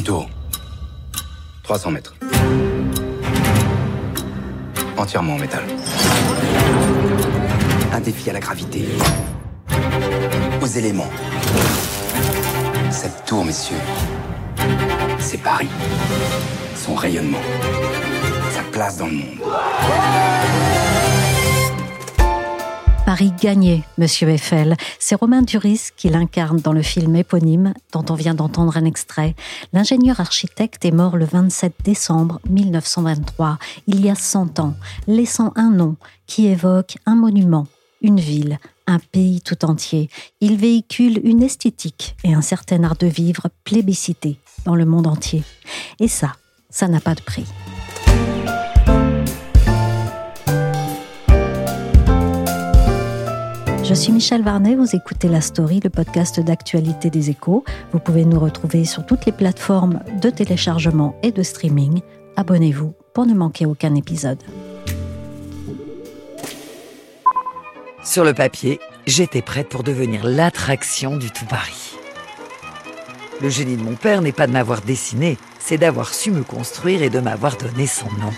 Une tour. 300 mètres. Entièrement en métal. Un défi à la gravité. Aux éléments. Cette tour, messieurs, c'est Paris. Son rayonnement. Sa place dans le monde. Paris gagnait, Monsieur Eiffel. C'est Romain Duris qui l'incarne dans le film éponyme dont on vient d'entendre un extrait. L'ingénieur architecte est mort le 27 décembre 1923, il y a 100 ans, laissant un nom qui évoque un monument, une ville, un pays tout entier. Il véhicule une esthétique et un certain art de vivre plébiscité dans le monde entier. Et ça, ça n'a pas de prix. Je suis Michel Varnet, vous écoutez La Story, le podcast d'actualité des échos. Vous pouvez nous retrouver sur toutes les plateformes de téléchargement et de streaming. Abonnez-vous pour ne manquer aucun épisode. Sur le papier, j'étais prête pour devenir l'attraction du tout Paris. Le génie de mon père n'est pas de m'avoir dessiné, c'est d'avoir su me construire et de m'avoir donné son nom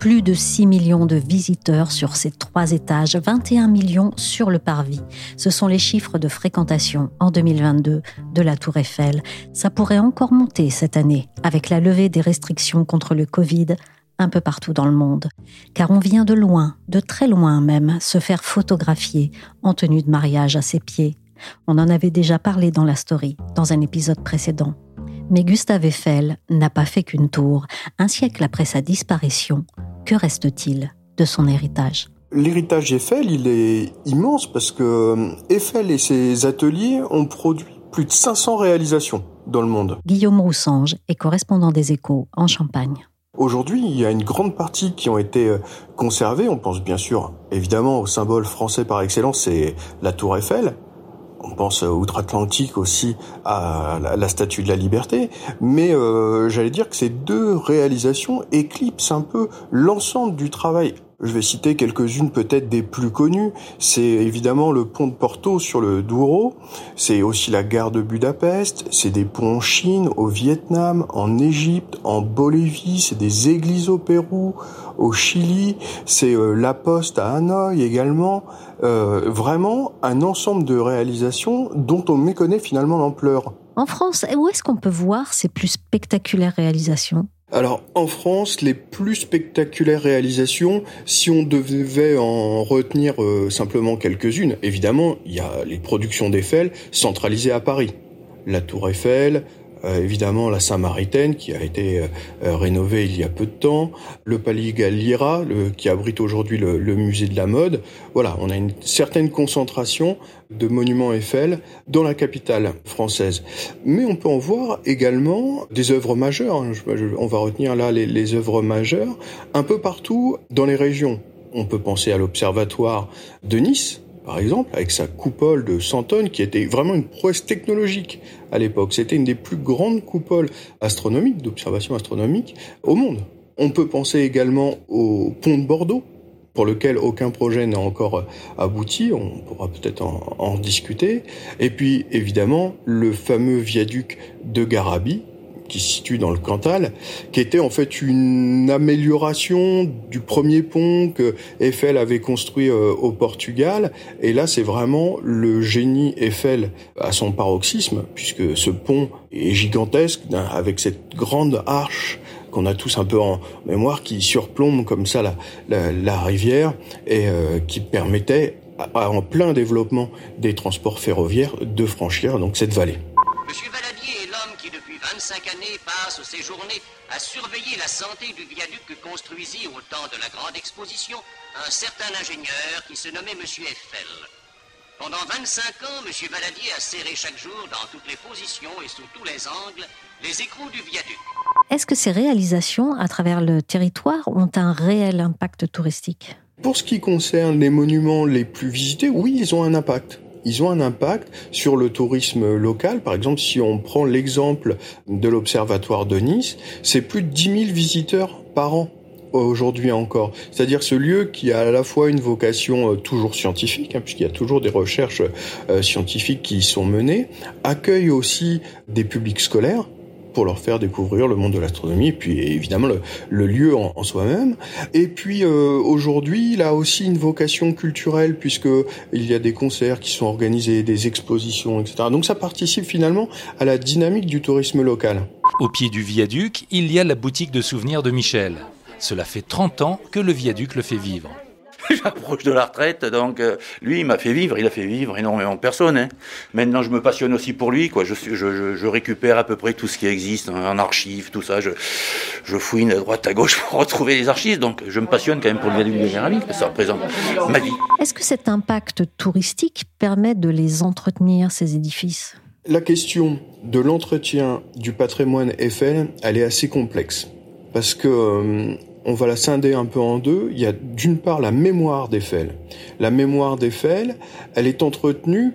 plus de 6 millions de visiteurs sur ces trois étages, 21 millions sur le parvis. Ce sont les chiffres de fréquentation en 2022 de la Tour Eiffel. Ça pourrait encore monter cette année avec la levée des restrictions contre le Covid un peu partout dans le monde. Car on vient de loin, de très loin même, se faire photographier en tenue de mariage à ses pieds. On en avait déjà parlé dans la story, dans un épisode précédent. Mais Gustave Eiffel n'a pas fait qu'une tour. Un siècle après sa disparition, que reste-t-il de son héritage? L'héritage Eiffel, il est immense parce que euh, Eiffel et ses ateliers ont produit plus de 500 réalisations dans le monde. Guillaume Roussange est correspondant des échos en Champagne. Aujourd'hui, il y a une grande partie qui ont été euh, conservées. On pense bien sûr, évidemment, au symbole français par excellence, c'est la Tour Eiffel on pense outre-Atlantique aussi à la, Statue de la Liberté, mais euh, j'allais dire que ces deux réalisations éclipsent un peu l'ensemble du travail je vais citer quelques-unes peut-être des plus connues. C'est évidemment le pont de Porto sur le Douro. C'est aussi la gare de Budapest. C'est des ponts en Chine, au Vietnam, en Égypte, en Bolivie. C'est des églises au Pérou, au Chili. C'est euh, la Poste à Hanoï également. Euh, vraiment un ensemble de réalisations dont on méconnaît finalement l'ampleur. En France, où est-ce qu'on peut voir ces plus spectaculaires réalisations? Alors en France, les plus spectaculaires réalisations, si on devait en retenir euh, simplement quelques-unes, évidemment, il y a les productions d'Eiffel centralisées à Paris. La Tour Eiffel, évidemment la Saint-Maritaine qui a été euh, euh, rénovée il y a peu de temps, le Palais Galliera le, qui abrite aujourd'hui le, le, musée de la mode. Voilà, on a une certaine concentration de monuments Eiffel dans la capitale française. Mais on peut en voir également des œuvres majeures. Hein. on va retenir là les, les œuvres majeures un peu partout dans les régions. On peut penser à l'observatoire de Nice, par exemple, avec sa coupole de 100 tonnes, qui était vraiment une prouesse technologique à l'époque. C'était une des plus grandes coupoles astronomiques, d'observation astronomique, au monde. On peut penser également au pont de Bordeaux, pour lequel aucun projet n'a encore abouti, on pourra peut-être en, discuter. Et puis évidemment le fameux viaduc de Garabi, qui se situe dans le Cantal, qui était en fait une amélioration du premier pont que Eiffel avait construit euh, au Portugal. Et là, c'est vraiment le génie Eiffel à son paroxysme, puisque ce pont est gigantesque, avec cette grande arche qu'on a tous un peu en mémoire, qui surplombe comme ça la, rivière et euh, qui permettait, en plein développement des transports ferroviaires, de franchir donc cette vallée. Cinq années passe ses journées à surveiller la santé du viaduc que construisit au temps de la grande exposition un certain ingénieur qui se nommait Monsieur Eiffel. Pendant 25 ans, M. Valadier a serré chaque jour, dans toutes les positions et sous tous les angles, les écrous du viaduc. Est-ce que ces réalisations à travers le territoire ont un réel impact touristique? Pour ce qui concerne les monuments les plus visités, oui, ils ont un impact ils ont un impact sur le tourisme local. Par exemple, si on prend l'exemple de l'Observatoire de Nice, c'est plus de 10 000 visiteurs par an aujourd'hui encore. C'est-à-dire ce lieu qui a à la fois une vocation euh, toujours scientifique, hein, puisqu'il y a toujours des recherches euh, scientifiques qui y sont menées, accueille aussi des publics scolaires pour leur faire découvrir le monde de l'astronomie, puis évidemment le, lieu en, soi-même. Et puis euh, aujourd'hui, il a aussi une vocation culturelle puisque il y a des concerts qui sont organisés, des expositions, etc. Donc ça participe finalement à la dynamique du tourisme local. Au pied du viaduc, il y a la boutique de souvenirs de Michel. Cela fait 30 ans que le viaduc le fait vivre. J'approche de la retraite, donc euh, lui, il m'a fait vivre, il a fait vivre énormément de personnes. Hein. Maintenant, je me passionne aussi pour lui. Quoi. Je, je, je, récupère à peu près tout ce qui existe en archives, tout ça. Je, je fouine à droite, à gauche pour retrouver les archives. Donc, je me passionne quand même pour le viaduc de Géramique, ça représente ma vie. Est-ce que cet impact touristique permet de les entretenir, ces édifices? La question de l'entretien du patrimoine Eiffel, elle est assez complexe. Parce que euh, on va la scinder un peu en deux. Il y a d'une part la mémoire d'Eiffel. La mémoire d'Eiffel, elle est entretenue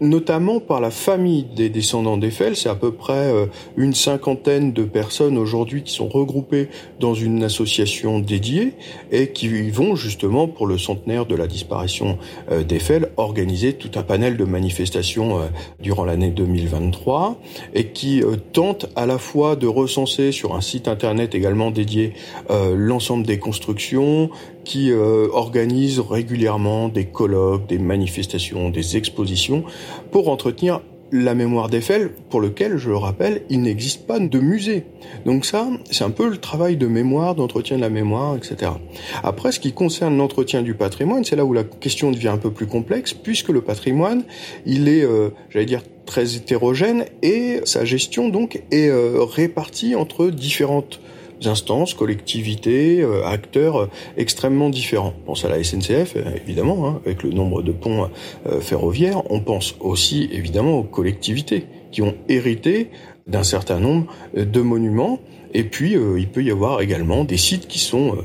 notamment par la famille des descendants d'Eiffel. C'est à peu près euh, une cinquantaine de personnes aujourd'hui qui sont regroupées dans une association dédiée et qui vont justement pour le centenaire de la disparition euh, d'Eiffel organiser tout un panel de manifestations euh, durant l'année 2023 et qui tentent à la fois de recenser sur un site internet également dédié l'ensemble des constructions, qui euh, organise régulièrement des colloques, des manifestations, des expositions pour entretenir la mémoire d'Eiffel, pour lequel, je le rappelle, il n'existe pas de musée. Donc ça, c'est un peu le travail de mémoire, d'entretien de la mémoire, etc. Après, ce qui concerne l'entretien du patrimoine, c'est là où la question devient un peu plus complexe, puisque le patrimoine, il est, euh, j'allais dire, très hétérogène, et sa gestion, donc, est euh, répartie entre différentes instances, collectivités, euh, acteurs euh, extrêmement différents. On pense à la SNCF, euh, évidemment, hein, avec le nombre de ponts ferroviaires. On pense aussi, évidemment, aux collectivités qui ont hérité d'un certain nombre de monuments. Et puis, il peut y avoir également des sites qui sont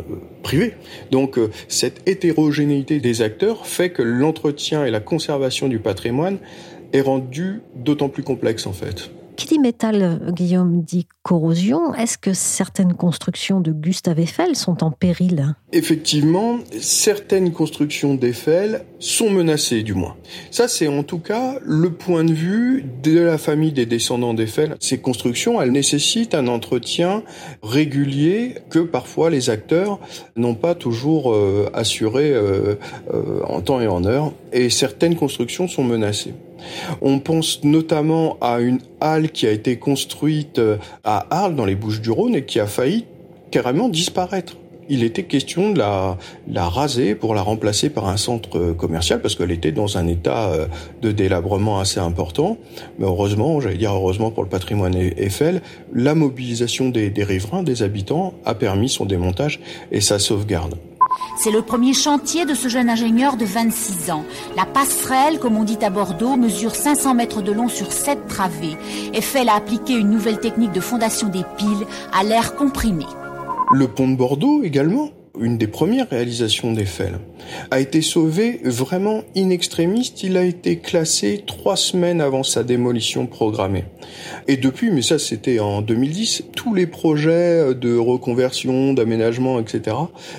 privés. Donc, cette hétérogénéité des acteurs fait que l'entretien et la conservation du patrimoine est rendu d'autant plus complexe, en fait. Qui dit métal, Guillaume, dit corrosion. Est-ce que certaines constructions de Gustave Eiffel sont en péril? Effectivement, certaines constructions d'Eiffel sont menacées, du moins. Ça, c'est en tout cas le point de vue de la famille des descendants d'Eiffel. Ces constructions, elles nécessitent un entretien régulier que parfois les acteurs n'ont pas toujours euh, assuré euh, euh, en temps et en heure. Et certaines constructions sont menacées. On pense notamment à une halle qui a été construite euh, à Arles, dans les Bouches-du-Rhône, et qui a failli carrément disparaître. Il était question de la, raser pour la remplacer par un centre euh, commercial parce qu'elle était dans un état euh, de délabrement assez important. Mais heureusement, j'allais dire heureusement pour le patrimoine Eiffel, la mobilisation des riverains, des habitants, a permis son démontage et sa sauvegarde. C'est le premier chantier de ce jeune ingénieur de 26 ans. La passerelle, comme on dit à Bordeaux, mesure 500 mètres de long sur 7 travées. Eiffel a appliqué une nouvelle technique de fondation des piles à l'air comprimé. Le pont de Bordeaux également une des premières réalisations d'Eiffel, a été sauvé vraiment in extremis. Il a été classé trois semaines avant sa démolition programmée. Et depuis, mais ça c'était en 2010, tous les projets de reconversion, d'aménagement, etc.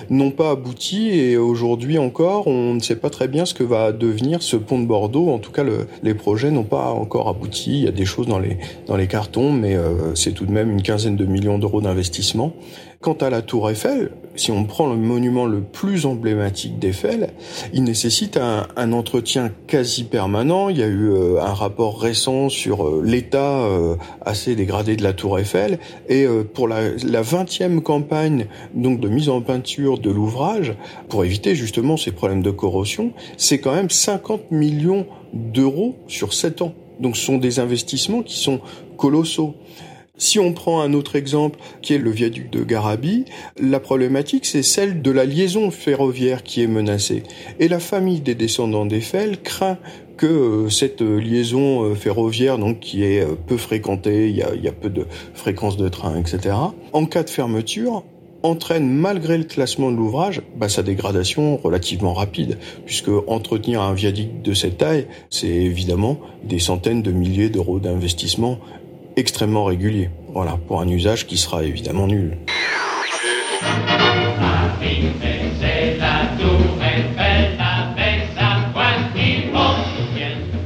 n'ont pas abouti et aujourd'hui encore, on ne sait pas très bien ce que va devenir ce pont de Bordeaux. En tout cas, les projets n'ont pas encore abouti. Il y a des choses dans les, dans les cartons, mais euh, c'est tout de même une quinzaine de millions d'euros d'investissement. Quant à la tour Eiffel, si on prend le monument le plus emblématique d'Eiffel, il nécessite un, entretien quasi permanent. Il y a eu euh, un rapport récent sur euh, l'état euh, assez dégradé de la tour Eiffel. Et pour la, vingtième campagne donc de mise en peinture de l'ouvrage, pour éviter justement ces problèmes de corrosion, c'est quand même 50 millions d'euros sur 7 ans. Donc ce sont des investissements qui sont colossaux. Si on prend un autre exemple qui est le viaduc de Garabi, la problématique c'est celle de la liaison ferroviaire qui est menacée. Et la famille des descendants d'Eiffel craint que euh, cette liaison euh, ferroviaire, donc qui est euh, peu fréquentée, il y a, peu de fréquences de train, etc., en cas de fermeture, entraîne malgré le classement de l'ouvrage bah, sa dégradation relativement rapide, puisque entretenir un viaduc de cette taille, c'est évidemment des centaines de milliers d'euros d'investissement extrêmement régulier. Voilà, pour un usage qui sera évidemment nul.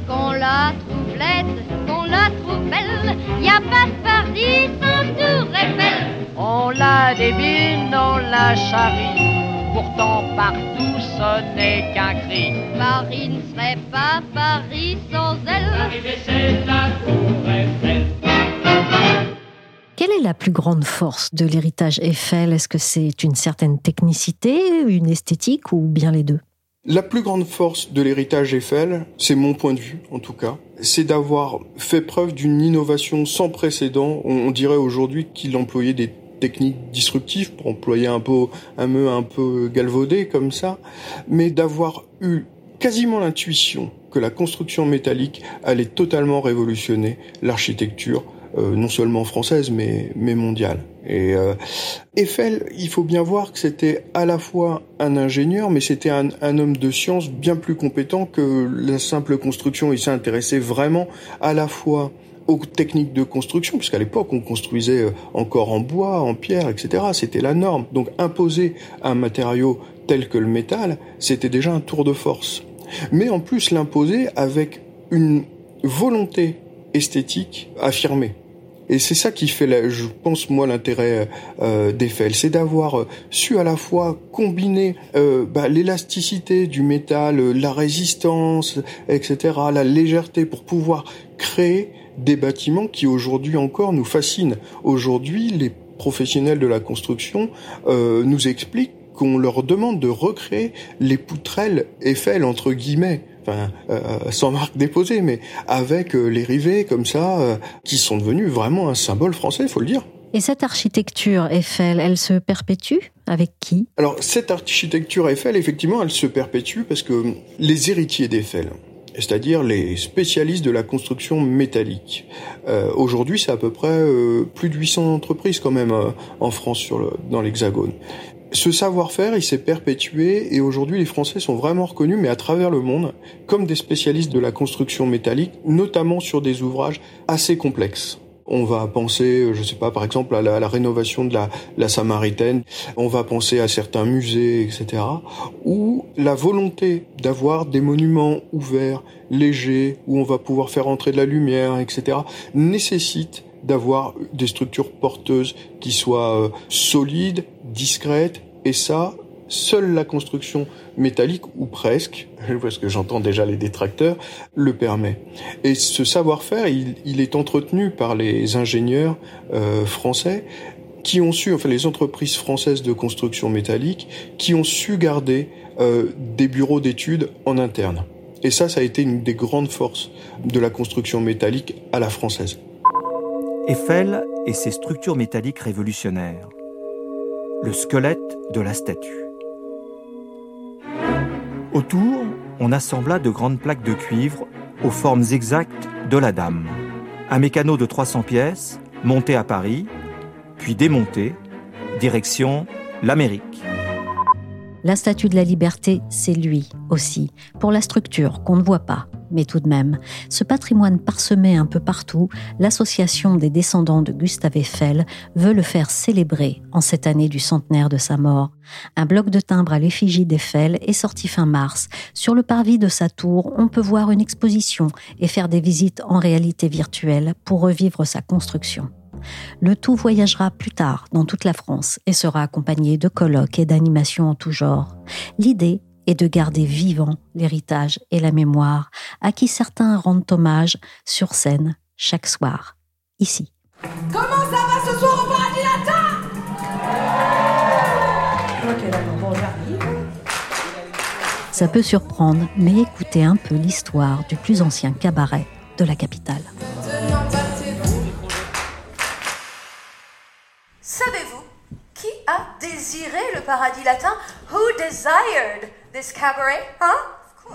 Qu'on la trouve laide, qu'on la trouve belle, y a pas de Paris sans tour Eiffel. On la débine, on la charrie, pourtant partout ce n'est qu'un cri. Paris ne serait pas Paris sans elle. c'est la tour Eiffel. Quelle est la plus grande force de l'héritage Eiffel? Est-ce que c'est une certaine technicité, une esthétique ou bien les deux? La plus grande force de l'héritage Eiffel, c'est mon point de vue en tout cas, c'est d'avoir fait preuve d'une innovation sans précédent. On dirait aujourd'hui qu'il employait des techniques disruptives pour employer un peu un un peu galvaudé comme ça, mais d'avoir eu quasiment l'intuition que la construction métallique allait totalement révolutionner l'architecture euh, non seulement française mais mais mondiale. Et euh, Eiffel, il faut bien voir que c'était à la fois un ingénieur, mais c'était un, un, homme de science bien plus compétent que la simple construction. Il s'est intéressé vraiment à la fois aux techniques de construction, puisqu'à l'époque on construisait euh, encore en bois, en pierre, etc. C'était la norme. Donc imposer un matériau tel que le métal, c'était déjà un tour de force. Mais en plus l'imposer avec une volonté esthétique affirmée. Et c'est ça qui fait, je pense moi, l'intérêt euh, d'Eiffel, c'est d'avoir euh, su à la fois combiner euh, bah, l'élasticité du métal, euh, la résistance, etc., la légèreté pour pouvoir créer des bâtiments qui aujourd'hui encore nous fascinent. Aujourd'hui, les professionnels de la construction euh, nous expliquent qu'on leur demande de recréer les poutrelles Eiffel entre guillemets euh, sans marque déposée, mais avec euh, les rivets comme ça, euh, qui sont devenus vraiment un symbole français, il faut le dire. Et cette architecture Eiffel, elle se perpétue? Avec qui? Alors cette architecture Eiffel, effectivement, elle se perpétue parce que les héritiers d'Eiffel, c'est-à-dire les spécialistes de la construction métallique. Euh, Aujourd'hui, c'est à peu près euh, plus de 800 entreprises quand même euh, en France sur le, dans l'Hexagone ce savoir-faire, il s'est perpétué et aujourd'hui les Français sont vraiment reconnus, mais à travers le monde, comme des spécialistes de la construction métallique, notamment sur des ouvrages assez complexes. On va penser, je sais pas, par exemple à la, rénovation de la, la, Samaritaine. On va penser à certains musées, etc. Où la volonté d'avoir des monuments ouverts, légers, où on va pouvoir faire entrer de la lumière, etc. nécessite d'avoir des structures porteuses qui soient euh, solides, discrètes, et ça, seule la construction métallique, ou presque, parce que j'entends déjà les détracteurs, le permet. Et ce savoir-faire, il, est entretenu par les ingénieurs euh, français qui ont su, enfin les entreprises françaises de construction métallique, qui ont su garder euh, des bureaux d'études en interne. Et ça, ça a été une des grandes forces de la construction métallique à la française. Eiffel et ses structures métalliques révolutionnaires. Le squelette de la statue. Autour, on assembla de grandes plaques de cuivre aux formes exactes de la dame. Un mécano de 300 pièces, monté à Paris, puis démonté, direction l'Amérique. La statue de la liberté, c'est lui aussi, pour la structure qu'on ne voit pas, mais tout de même, ce patrimoine parsemé un peu partout, l'association des descendants de Gustave Eiffel veut le faire célébrer en cette année du centenaire de sa mort. Un bloc de timbre à l'effigie d'Eiffel est sorti fin mars. Sur le parvis de sa tour, on peut voir une exposition et faire des visites en réalité virtuelle pour revivre sa construction. Le tout voyagera plus tard dans toute la France et sera accompagné de colloques et d'animations en tout genre. L'idée et de garder vivant l'héritage et la mémoire à qui certains rendent hommage sur scène chaque soir, ici. Comment ça va ce soir au paradis latin? Ok, d'accord, bon, j'arrive. Ça peut surprendre, mais écoutez un peu l'histoire du plus ancien cabaret de la capitale. Paradis latin Who desired this cabaret? Hein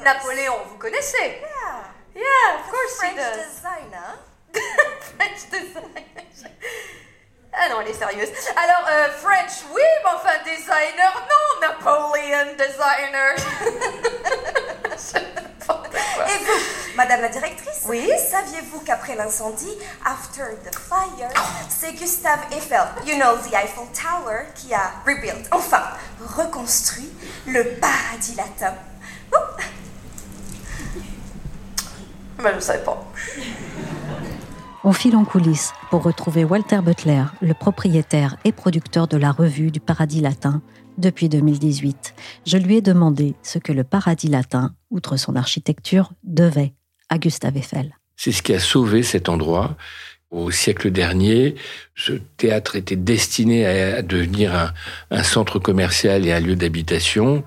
Napoléon, vous connaissez Yeah. Yeah, of course French he does. designer. French designer. Ah non, elle est sérieuse. Alors, euh, French, oui, mais enfin, designer, non, Napoleon designer. Et vous, Madame la directrice Oui. Saviez-vous qu'après l'incendie, after the fire, c'est Gustave Eiffel, you know the Eiffel Tower, qui a rebuilt, enfin, reconstruit le paradis latin. Mais je ne savais pas. On file en coulisses pour retrouver Walter Butler, le propriétaire et producteur de la revue du Paradis Latin depuis 2018. Je lui ai demandé ce que le Paradis Latin, outre son architecture, devait Gustave Eiffel. C'est ce qui a sauvé cet endroit. Au siècle dernier, ce théâtre était destiné à devenir un centre commercial et un lieu d'habitation.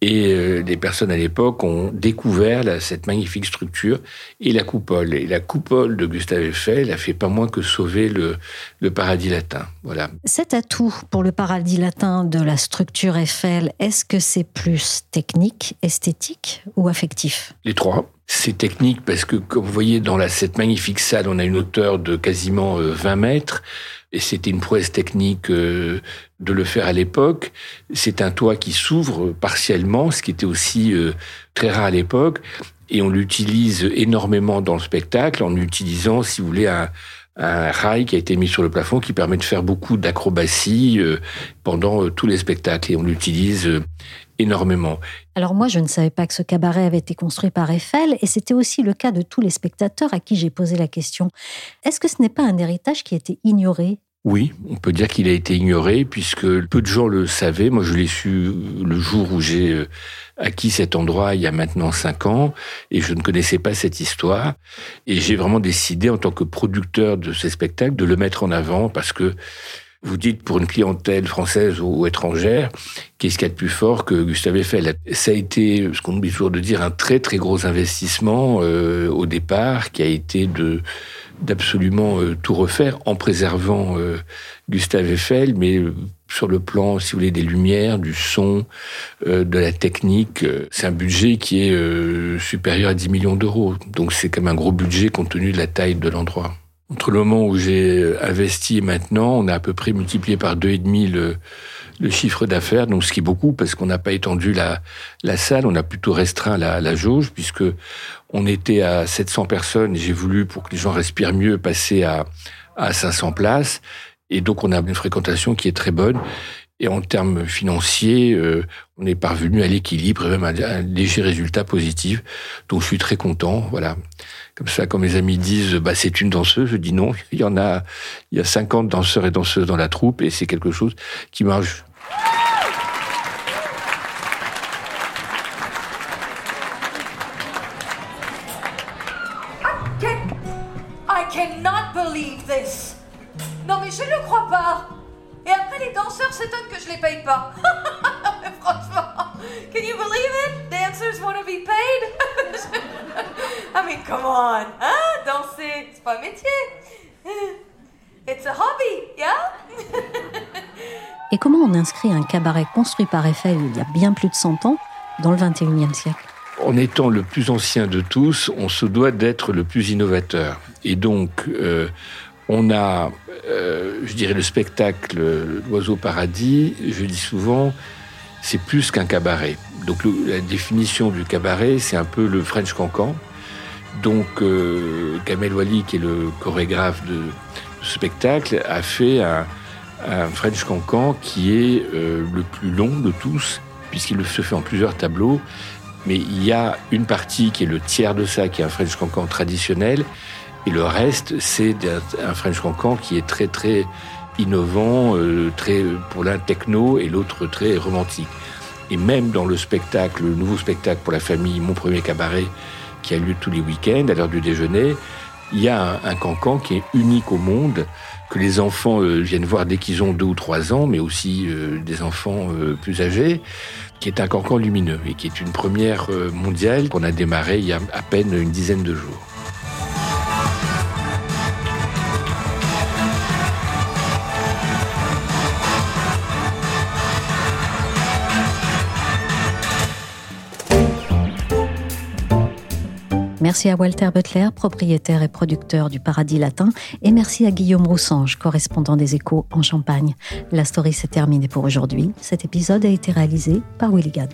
Et euh, les personnes à l'époque ont découvert cette magnifique structure et la coupole. Et la coupole de Gustave Eiffel a fait pas moins que sauver le, le paradis latin. Voilà. Cet atout pour le paradis latin de la structure Eiffel, est-ce que c'est plus technique, esthétique ou affectif? Les trois. C'est technique parce que, comme vous voyez, dans la, cette magnifique salle, on a une hauteur de quasiment euh, 20 mètres. Et c'était une prouesse technique euh, de le faire à l'époque. C'est un toit qui s'ouvre partiellement, ce qui était aussi euh, très rare à l'époque. Et on l'utilise énormément dans le spectacle en utilisant, si vous voulez, un, un rail qui a été mis sur le plafond qui permet de faire beaucoup d'acrobatie euh, pendant euh, tous les spectacles. Et on l'utilise euh, énormément. Alors moi, je ne savais pas que ce cabaret avait été construit par Eiffel, et c'était aussi le cas de tous les spectateurs à qui j'ai posé la question. Est-ce que ce n'est pas un héritage qui a été ignoré? Oui, on peut dire qu'il a été ignoré puisque peu de gens le savaient. Moi, je l'ai su le jour où j'ai euh, acquis cet endroit il y a maintenant cinq ans et je ne connaissais pas cette histoire. Et j'ai vraiment décidé en tant que producteur de ces spectacles de le mettre en avant parce que vous dites pour une clientèle française ou étrangère, qu'est-ce qu'il y a de plus fort que Gustave Eiffel? Ça a été, ce qu'on oublie toujours de dire, un très très gros investissement euh, au départ qui a été de d'absolument euh, tout refaire en préservant euh, Gustave Eiffel, mais euh, sur le plan, si vous voulez, des lumières, du son, de la technique. C'est un budget qui est supérieur à 10 millions d'euros. Donc c'est quand même un gros budget compte tenu de la taille de l'endroit. Entre le moment où j'ai investi et maintenant, on a à peu près multiplié par deux et demi le, chiffre d'affaires, donc ce qui est beaucoup parce qu'on n'a pas étendu la, salle, on a plutôt restreint la jauge puisque on était à 700 personnes j'ai voulu, pour que les gens respirent mieux, passer à, à 500 places. Et donc on a une fréquentation qui est très bonne. Et en termes financiers, euh, on est parvenu à l'équilibre et même à un léger résultat positif. Donc je suis très content. Voilà. Comme ça, quand mes amis disent bah, c'est une danseuse, je dis non. Il y en a, il y a 50 danseurs et danseuses dans la troupe et c'est quelque chose qui marche. Paye pas. Franchement, can you believe it? Dancers want to be paid? I mean, come on, hein? Danser, c'est pas un métier. It's a hobby, yeah? Et comment on inscrit un cabaret construit par Eiffel il y a bien plus de 100 ans dans le 21e siècle? En étant le plus ancien de tous, on se doit d'être le plus innovateur. Et donc, euh, on a, euh, je dirais, le spectacle L'Oiseau Paradis, je dis souvent, c'est plus qu'un cabaret. Donc, la définition du cabaret, c'est un peu le French Cancan. Donc, euh, Kamel Wally, qui est le chorégraphe de, ce spectacle, a fait un, un French Cancan qui est euh, le plus long de tous, puisqu'il se fait en plusieurs tableaux. Mais il y a une partie qui est le tiers de ça, qui est un French Cancan traditionnel, et le reste, c'est un- French Cancan qui est très très innovant, euh, très pour l'un techno et l'autre très romantique. Et même dans le spectacle, le nouveau spectacle pour la famille, Mon premier cabaret, qui a lieu tous les week-ends à l'heure du déjeuner, il y a un, cancan qui est unique au monde, que les enfants euh, viennent voir dès qu'ils ont deux ou trois ans, mais aussi euh, des enfants plus âgés, qui est un cancan lumineux et qui est une première mondiale qu'on a démarré il y a à peine une dizaine de jours. Merci à Walter Butler, propriétaire et producteur du Paradis Latin, et merci à Guillaume Roussange, correspondant des Échos en Champagne. La story s'est terminée pour aujourd'hui. Cet épisode a été réalisé par Willigan.